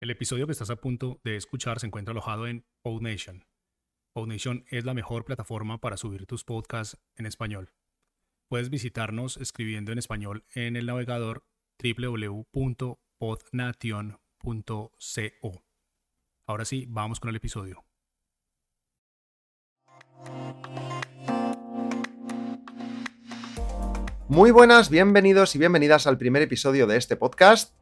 El episodio que estás a punto de escuchar se encuentra alojado en PodNation. PodNation es la mejor plataforma para subir tus podcasts en español. Puedes visitarnos escribiendo en español en el navegador www.podnation.co. Ahora sí, vamos con el episodio. Muy buenas, bienvenidos y bienvenidas al primer episodio de este podcast,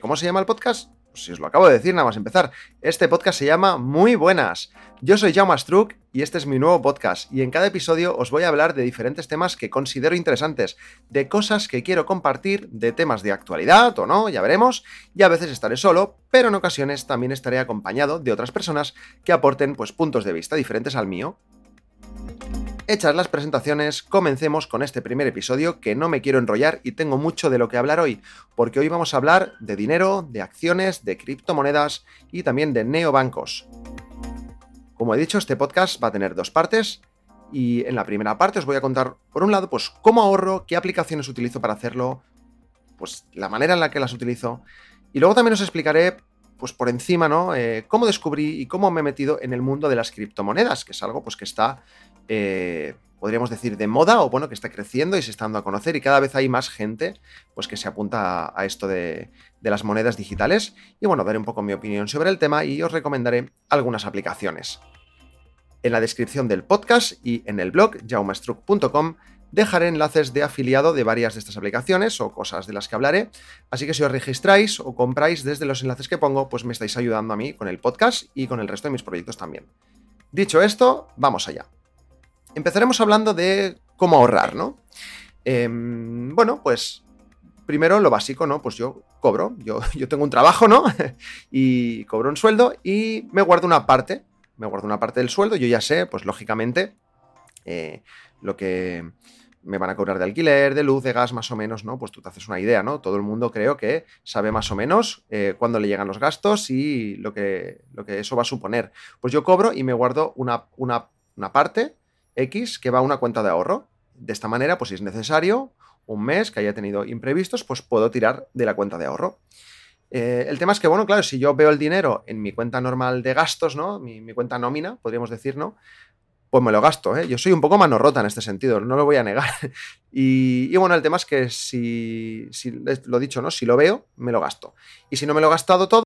¿cómo se llama el podcast? Si os lo acabo de decir nada más empezar. Este podcast se llama Muy Buenas. Yo soy Jaume Struck y este es mi nuevo podcast y en cada episodio os voy a hablar de diferentes temas que considero interesantes, de cosas que quiero compartir, de temas de actualidad o no, ya veremos, y a veces estaré solo, pero en ocasiones también estaré acompañado de otras personas que aporten pues puntos de vista diferentes al mío. Hechas las presentaciones, comencemos con este primer episodio que no me quiero enrollar y tengo mucho de lo que hablar hoy, porque hoy vamos a hablar de dinero, de acciones, de criptomonedas y también de neobancos. Como he dicho, este podcast va a tener dos partes y en la primera parte os voy a contar, por un lado, pues cómo ahorro, qué aplicaciones utilizo para hacerlo, pues la manera en la que las utilizo y luego también os explicaré pues por encima, ¿no? Eh, cómo descubrí y cómo me he metido en el mundo de las criptomonedas, que es algo pues que está eh, podríamos decir, de moda o bueno, que está creciendo y se está dando a conocer y cada vez hay más gente pues que se apunta a, esto de, las monedas digitales y bueno, daré un poco mi opinión sobre el tema y os recomendaré algunas aplicaciones. En la descripción del podcast y en el blog jaumastruc.com dejaré enlaces de afiliado de varias de estas aplicaciones o cosas de las que hablaré, así que si os registráis o compráis desde los enlaces que pongo, pues me estáis ayudando a mí con el podcast y con el resto de mis proyectos también. Dicho esto, vamos allá empezaremos hablando de cómo ahorrar, ¿no? Em, bueno, pues primero lo básico, ¿no? Pues yo cobro, yo, tengo un trabajo, ¿no? y cobro un sueldo y me guardo una parte, me guardo una parte del sueldo, yo ya sé, pues lógicamente, eh, lo que me van a cobrar de alquiler, de luz, de gas, más o menos, ¿no? Pues tú te haces una idea, ¿no? Todo el mundo creo que sabe más o menos eh, cuándo le llegan los gastos y lo que, eso va a suponer. Pues yo cobro y me guardo una parte X que va a una cuenta de ahorro. De esta manera, pues si es necesario, un mes que haya tenido imprevistos, pues puedo tirar de la cuenta de ahorro. Eh, el tema es que, bueno, claro, si yo veo el dinero en mi cuenta normal de gastos, ¿no? Mi, cuenta nómina, podríamos decir, ¿no? Pues me lo gasto, ¿eh? Yo soy un poco mano rota en este sentido, no lo voy a negar. y, bueno, el tema es que si, si, lo dicho, ¿no? Si lo veo, me lo gasto. Y si no me lo he gastado todo,